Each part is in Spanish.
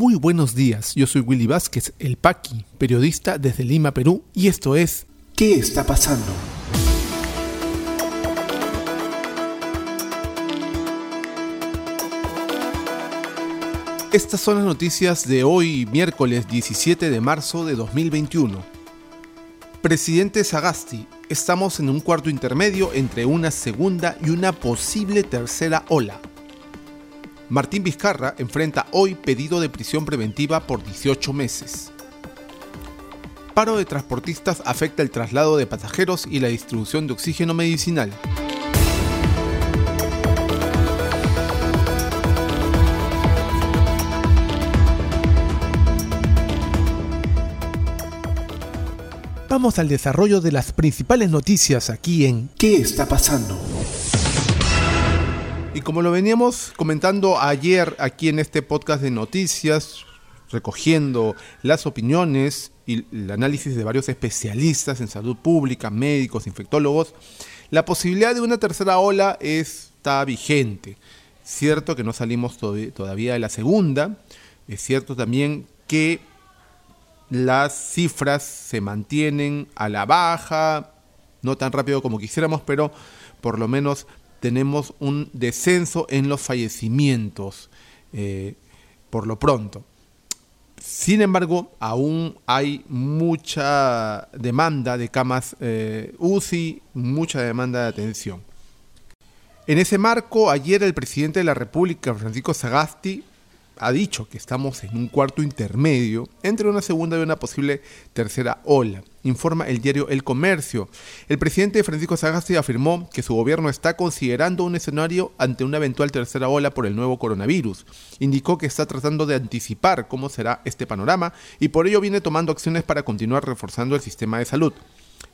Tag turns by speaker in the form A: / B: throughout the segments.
A: Muy buenos días, yo soy Willy Vázquez, el Paqui, periodista desde Lima, Perú, y esto es
B: ¿Qué está pasando?
A: Estas son las noticias de hoy, miércoles 17 de marzo de 2021. Presidente Sagasti, estamos en un cuarto intermedio entre una segunda y una posible tercera ola. Martín Vizcarra enfrenta hoy pedido de prisión preventiva por 18 meses. Paro de transportistas afecta el traslado de pasajeros y la distribución de oxígeno medicinal. Vamos al desarrollo de las principales noticias aquí en
B: ¿Qué está pasando?
A: Y como lo veníamos comentando ayer aquí en este podcast de noticias, recogiendo las opiniones y el análisis de varios especialistas en salud pública, médicos, infectólogos, la posibilidad de una tercera ola está vigente. Cierto que no salimos todavía de la segunda, es cierto también que las cifras se mantienen a la baja, no tan rápido como quisiéramos, pero por lo menos tenemos un descenso en los fallecimientos eh, por lo pronto. Sin embargo, aún hay mucha demanda de camas eh, UCI, mucha demanda de atención. En ese marco, ayer el presidente de la República, Francisco Sagasti, ha dicho que estamos en un cuarto intermedio entre una segunda y una posible tercera ola, informa el diario El Comercio. El presidente Francisco Sagasti afirmó que su gobierno está considerando un escenario ante una eventual tercera ola por el nuevo coronavirus. Indicó que está tratando de anticipar cómo será este panorama y por ello viene tomando acciones para continuar reforzando el sistema de salud.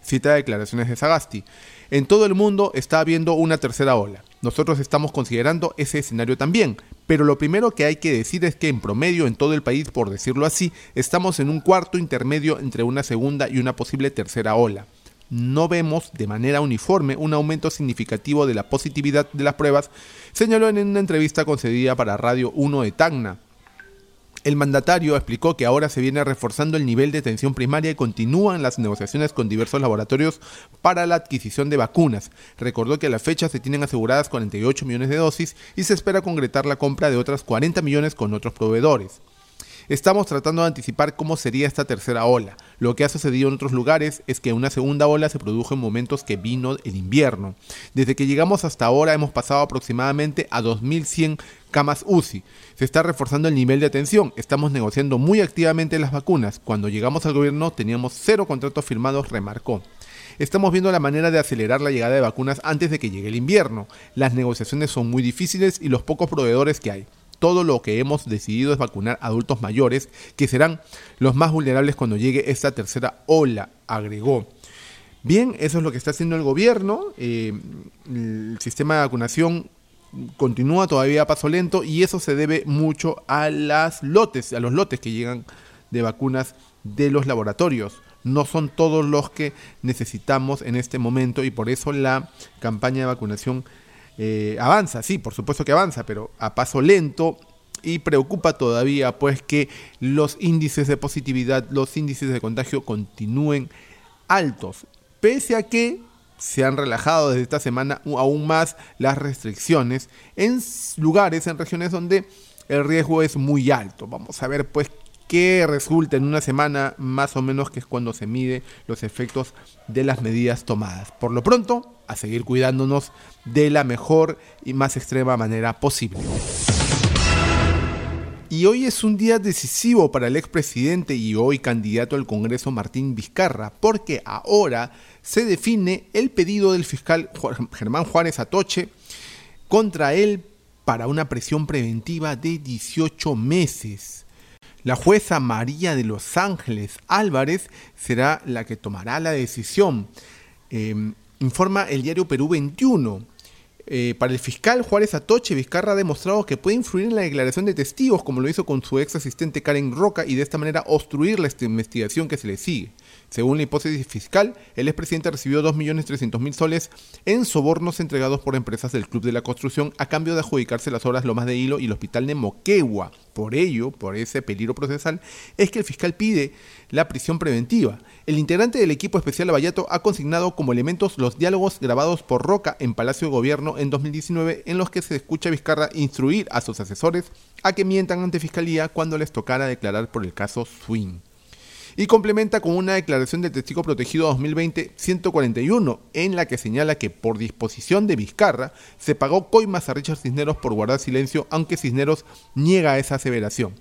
A: Cita declaraciones de Sagasti. En todo el mundo está habiendo una tercera ola. Nosotros estamos considerando ese escenario también, pero lo primero que hay que decir es que en promedio en todo el país, por decirlo así, estamos en un cuarto intermedio entre una segunda y una posible tercera ola. No vemos de manera uniforme un aumento significativo de la positividad de las pruebas, señaló en una entrevista concedida para Radio 1 de Tacna. El mandatario explicó que ahora se viene reforzando el nivel de atención primaria y continúan las negociaciones con diversos laboratorios para la adquisición de vacunas. Recordó que a la fecha se tienen aseguradas 48 millones de dosis y se espera concretar la compra de otras 40 millones con otros proveedores. Estamos tratando de anticipar cómo sería esta tercera ola. Lo que ha sucedido en otros lugares es que una segunda ola se produjo en momentos que vino el invierno. Desde que llegamos hasta ahora hemos pasado aproximadamente a 2.100 camas UCI. Se está reforzando el nivel de atención. Estamos negociando muy activamente las vacunas. Cuando llegamos al gobierno teníamos cero contratos firmados, remarcó. Estamos viendo la manera de acelerar la llegada de vacunas antes de que llegue el invierno. Las negociaciones son muy difíciles y los pocos proveedores que hay todo lo que hemos decidido es vacunar a adultos mayores, que serán los más vulnerables cuando llegue esta tercera ola, agregó. Bien, eso es lo que está haciendo el gobierno. Eh, el sistema de vacunación continúa todavía a paso lento y eso se debe mucho a las lotes, a los lotes que llegan de vacunas de los laboratorios. No son todos los que necesitamos en este momento y por eso la campaña de vacunación eh, avanza, sí, por supuesto que avanza, pero a paso lento y preocupa todavía pues que los índices de positividad, los índices de contagio continúen altos, pese a que se han relajado desde esta semana aún más las restricciones en lugares, en regiones donde el riesgo es muy alto. Vamos a ver pues qué resulta en una semana más o menos que es cuando se mide los efectos de las medidas tomadas. Por lo pronto, a seguir cuidándonos de la mejor y más extrema manera posible. Y hoy es un día decisivo para el expresidente y hoy candidato al Congreso Martín Vizcarra, porque ahora se define el pedido del fiscal Germán Juárez Atoche contra él para una presión preventiva de 18 meses. La jueza María de Los Ángeles Álvarez será la que tomará la decisión. Em, informa el diario Perú 21. Eh, para el fiscal Juárez Atoche, Vizcarra ha demostrado que puede influir en la declaración de testigos, como lo hizo con su ex asistente Karen Roca, y de esta manera obstruir la investigación que se le sigue. Según la hipótesis fiscal, el expresidente recibió 2.300.000 soles en sobornos entregados por empresas del Club de la Construcción a cambio de adjudicarse las obras Lomas de Hilo y el Hospital de Moquegua Por ello, por ese peligro procesal, es que el fiscal pide la prisión preventiva. El integrante del equipo especial Lavallato ha consignado como elementos los diálogos grabados por Roca en Palacio de Gobierno en 2019 en los que se escucha a Vizcarra instruir a sus asesores a que mientan ante Fiscalía cuando les tocara declarar por el caso Swing y complementa con una declaración del testigo protegido 2020-141, en la que señala que por disposición de Vizcarra se pagó coimas a Richard Cisneros por guardar silencio, aunque Cisneros niega esa aseveración.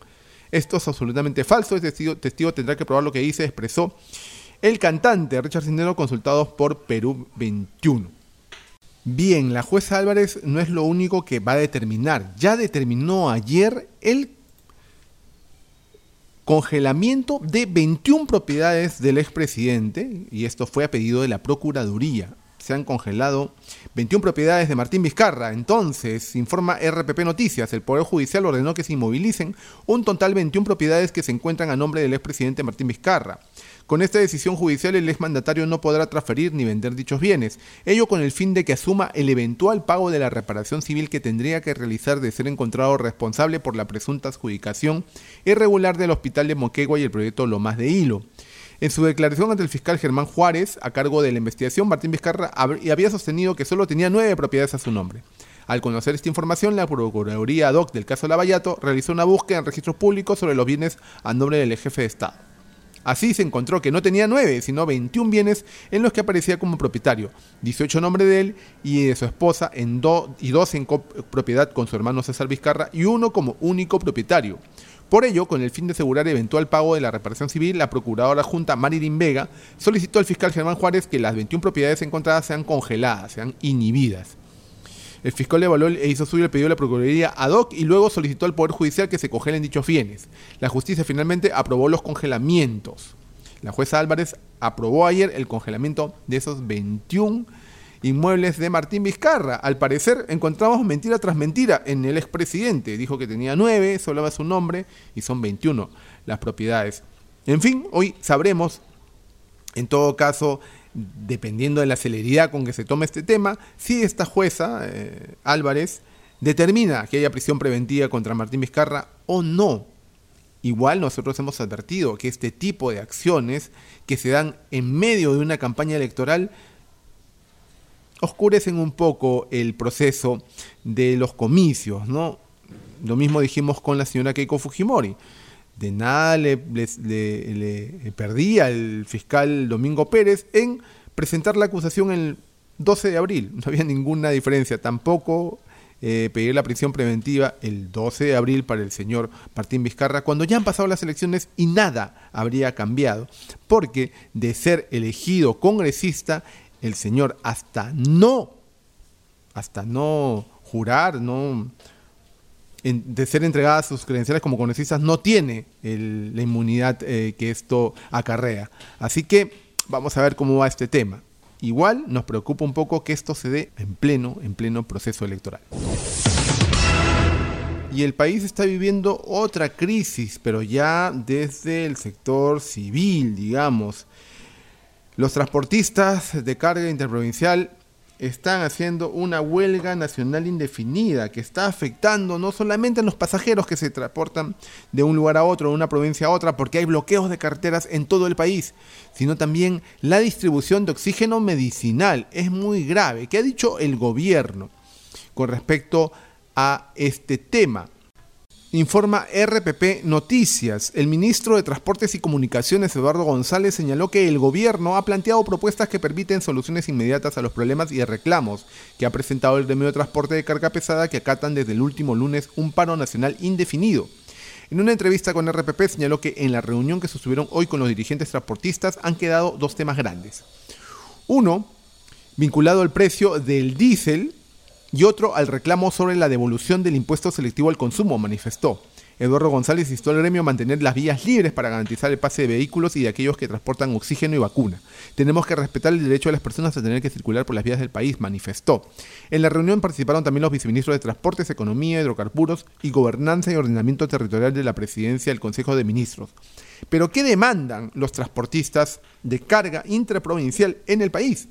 A: Esto es absolutamente falso, el testigo, testigo tendrá que probar lo que dice, expresó el cantante Richard Cisneros consultado por Perú 21. Bien, la jueza Álvarez no es lo único que va a determinar. Ya determinó ayer el congelamiento de 21 propiedades del expresidente, y esto fue a pedido de la Procuraduría. Se han congelado 21 propiedades de Martín Vizcarra. Entonces, informa RPP Noticias, el Poder Judicial ordenó que se inmovilicen un total de 21 propiedades que se encuentran a nombre del expresidente Martín Vizcarra. Con esta decisión judicial el exmandatario no podrá transferir ni vender dichos bienes, ello con el fin de que asuma el eventual pago de la reparación civil que tendría que realizar de ser encontrado responsable por la presunta adjudicación irregular del Hospital de Moquegua y el proyecto Lomas de Hilo. En su declaración ante el fiscal Germán Juárez, a cargo de la investigación, Martín Vizcarra había sostenido que solo tenía nueve propiedades a su nombre. Al conocer esta información, la Procuraduría ad del caso Lavallato realizó una búsqueda en registros públicos sobre los bienes a nombre del jefe de Estado. Así se encontró que no tenía 9, sino 21 bienes en los que aparecía como propietario, 18 nombre de él y de su esposa en y 2 en propiedad con su hermano César Vizcarra y uno como único propietario. Por ello, con el fin de asegurar eventual pago de la reparación civil, la procuradora junta Marilyn Vega solicitó al fiscal Germán Juárez que las 21 propiedades encontradas sean congeladas, sean inhibidas. El fiscal evaluó e hizo suyo el pedido de la Procuraduría ad hoc y luego solicitó al Poder Judicial que se congelen dichos bienes. La justicia finalmente aprobó los congelamientos. La jueza Álvarez aprobó ayer el congelamiento de esos 21 inmuebles de Martín Vizcarra. Al parecer encontramos mentira tras mentira en el expresidente. Dijo que tenía 9, solo va su nombre y son 21 las propiedades. En fin, hoy sabremos, en todo caso, dependiendo de la celeridad con que se tome este tema, si esta jueza, eh, Álvarez, determina que haya prisión preventiva contra Martín Vizcarra o no. Igual nosotros hemos advertido que este tipo de acciones que se dan en medio de una campaña electoral oscurecen un poco el proceso de los comicios, ¿no? Lo mismo dijimos con la señora Keiko Fujimori de nada le, perdía el fiscal Domingo Pérez en presentar la acusación el 12 de abril. No había ninguna diferencia. Tampoco eh, pedir la prisión preventiva el 12 de abril para el señor Martín Vizcarra, cuando ya han pasado las elecciones y nada habría cambiado. Porque de ser elegido congresista, el señor hasta no, hasta no jurar, no de ser entregadas sus credenciales como congresistas, no tiene la inmunidad eh, que esto acarrea. Así que vamos a ver cómo va este tema. Igual nos preocupa un poco que esto se dé en pleno, en pleno proceso electoral. Y el país está viviendo otra crisis, pero ya desde el sector civil, digamos. Los transportistas de carga interprovincial están haciendo una huelga nacional indefinida que está afectando no solamente a los pasajeros que se transportan de un lugar a otro, de una provincia a otra, porque hay bloqueos de carreteras en todo el país, sino también la distribución de oxígeno medicinal. Es muy grave. ¿Qué ha dicho el gobierno con respecto a este tema? Informa RPP Noticias. El ministro de Transportes y Comunicaciones, Eduardo González, señaló que el gobierno ha planteado propuestas que permiten soluciones inmediatas a los problemas y reclamos que ha presentado el gremio de transporte de carga pesada que acatan desde el último lunes un paro nacional indefinido. En una entrevista con RPP señaló que en la reunión que sostuvieron hoy con los dirigentes transportistas han quedado dos temas grandes. Uno, vinculado al precio del diésel y otro al reclamo sobre la devolución del impuesto selectivo al consumo, manifestó. Eduardo González instó al gremio a mantener las vías libres para garantizar el pase de vehículos y de aquellos que transportan oxígeno y vacuna. Tenemos que respetar el derecho de las personas a tener que circular por las vías del país, manifestó. En la reunión participaron también los viceministros de Transportes, Economía, Hidrocarburos y Gobernanza y Ordenamiento Territorial de la Presidencia del Consejo de Ministros. Pero ¿qué demandan los transportistas de carga intraprovincial en el país?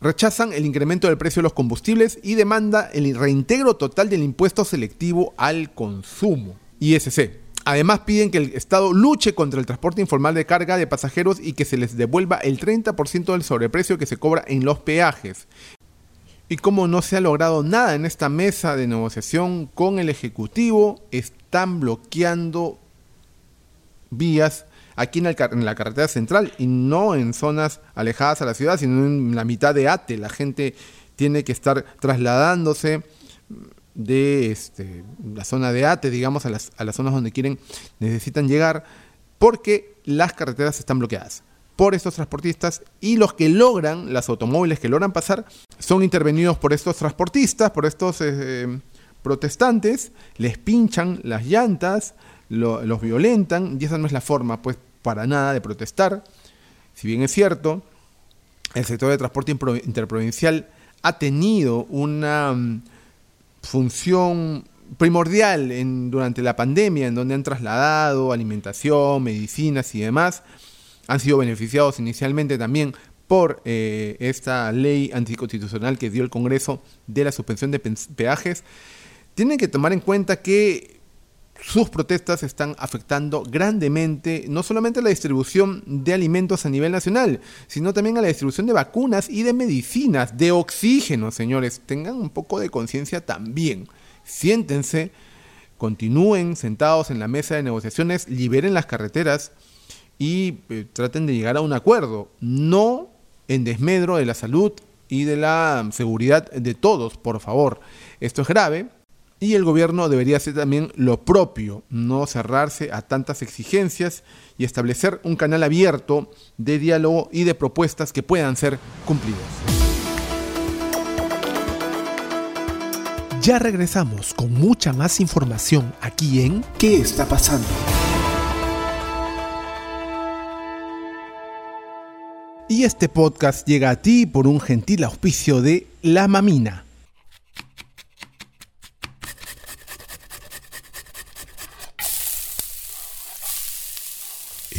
A: Rechazan el incremento del precio de los combustibles y demanda el reintegro total del impuesto selectivo al consumo, ISC. Además piden que el Estado luche contra el transporte informal de carga de pasajeros y que se les devuelva el 30% del sobreprecio que se cobra en los peajes. Y como no se ha logrado nada en esta mesa de negociación con el Ejecutivo, están bloqueando vías aquí en, la carretera central y no en zonas alejadas a la ciudad, sino en la mitad de Ate. La gente tiene que estar trasladándose de este, la zona de Ate, digamos, a las, a las zonas donde quieren, necesitan llegar, porque las carreteras están bloqueadas por estos transportistas y los que logran, las automóviles que logran pasar, son intervenidos por estos transportistas, por estos eh, protestantes, les pinchan las llantas, los violentan y esa no es la forma, pues, para nada de protestar. Si bien es cierto, el sector de transporte interprovincial ha tenido una mm, función primordial en, durante la pandemia, en donde han trasladado alimentación, medicinas y demás. Han sido beneficiados inicialmente también por eh, esta ley anticonstitucional que dio el Congreso de la suspensión de peajes. Tienen que tomar en cuenta que sus protestas están afectando grandemente no solamente a la distribución de alimentos a nivel nacional, sino también a la distribución de vacunas y de medicinas, de oxígeno, señores. Tengan un poco de conciencia también. Siéntense, continúen sentados en la mesa de negociaciones, liberen las carreteras y eh, traten de llegar a un acuerdo, no en desmedro de la salud y de la seguridad de todos, por favor. Esto es grave, y el gobierno debería hacer también lo propio, no cerrarse a tantas exigencias y establecer un canal abierto de diálogo y de propuestas que puedan ser cumplidas.
B: Ya regresamos con mucha más información aquí en ¿Qué está pasando?
A: Y este podcast llega a ti por un gentil auspicio de La Mamina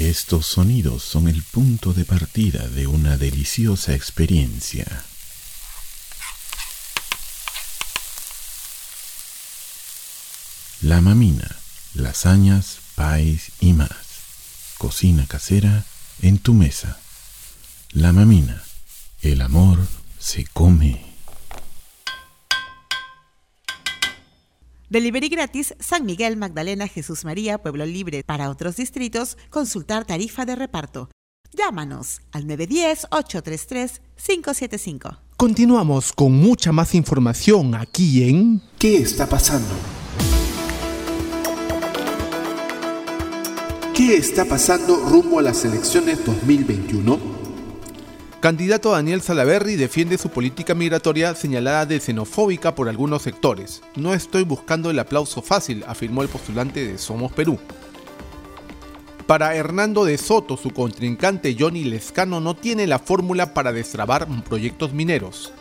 C: Estos sonidos son el punto de partida de una deliciosa experiencia. La mamina, lasañas, pais y más. Cocina casera en tu mesa. La mamina, el amor se come.
D: Delivery gratis San Miguel, Magdalena, Jesús María, Pueblo Libre. Para otros distritos, consultar tarifa de reparto. Llámanos al 910-833-575.
A: Continuamos con mucha más información aquí en
B: ¿Qué está pasando? ¿Qué está pasando rumbo a las elecciones 2021?
A: Candidato Daniel Salaverry defiende su política migratoria señalada de xenofóbica por algunos sectores. No estoy buscando el aplauso fácil, afirmó el postulante de Somos Perú. Para Hernando de Soto, su contrincante Johnny Lescano no tiene la fórmula para destrabar proyectos mineros.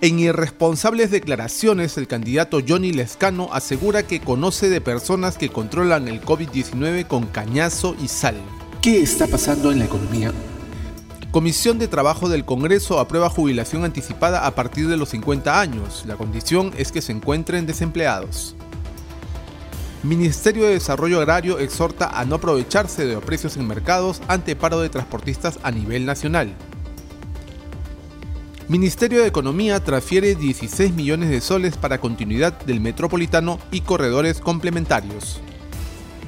A: En irresponsables declaraciones, el candidato Johnny Lescano asegura que conoce de personas que controlan el COVID-19 con cañazo y sal.
B: ¿Qué está pasando en la economía?
A: Comisión de Trabajo del Congreso aprueba jubilación anticipada a partir de los 50 años. La condición es que se encuentren desempleados. Ministerio de Desarrollo Agrario exhorta a no aprovecharse de los precios en mercados ante paro de transportistas a nivel nacional. Ministerio de Economía transfiere 16 millones de soles para continuidad del metropolitano y corredores complementarios.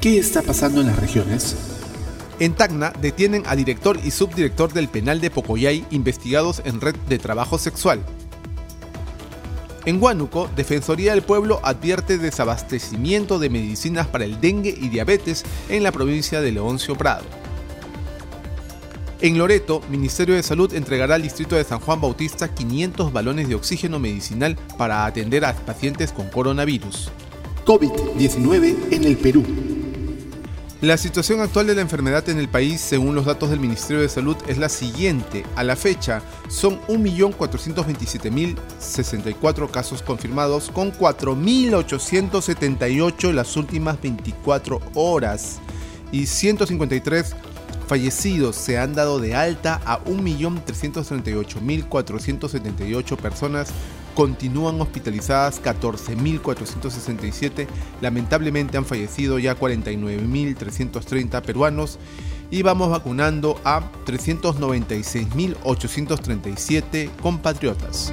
B: ¿Qué está pasando en las regiones?
A: En Tacna detienen a director y subdirector del penal de Pocoyay investigados en red de trabajo sexual. En Huánuco, Defensoría del Pueblo advierte desabastecimiento de medicinas para el dengue y diabetes en la provincia de Leoncio Prado. En Loreto, Ministerio de Salud entregará al distrito de San Juan Bautista 500 balones de oxígeno medicinal para atender a pacientes con coronavirus.
B: COVID-19 en el Perú.
A: La situación actual de la enfermedad en el país, según los datos del Ministerio de Salud, es la siguiente. A la fecha, son 1.427.064 casos confirmados, con 4.878 las últimas 24 horas y 153
E: Fallecidos se han dado de alta a 1.338.478 personas, continúan hospitalizadas 14.467, lamentablemente han fallecido ya 49.330 peruanos y vamos vacunando a 396.837 compatriotas.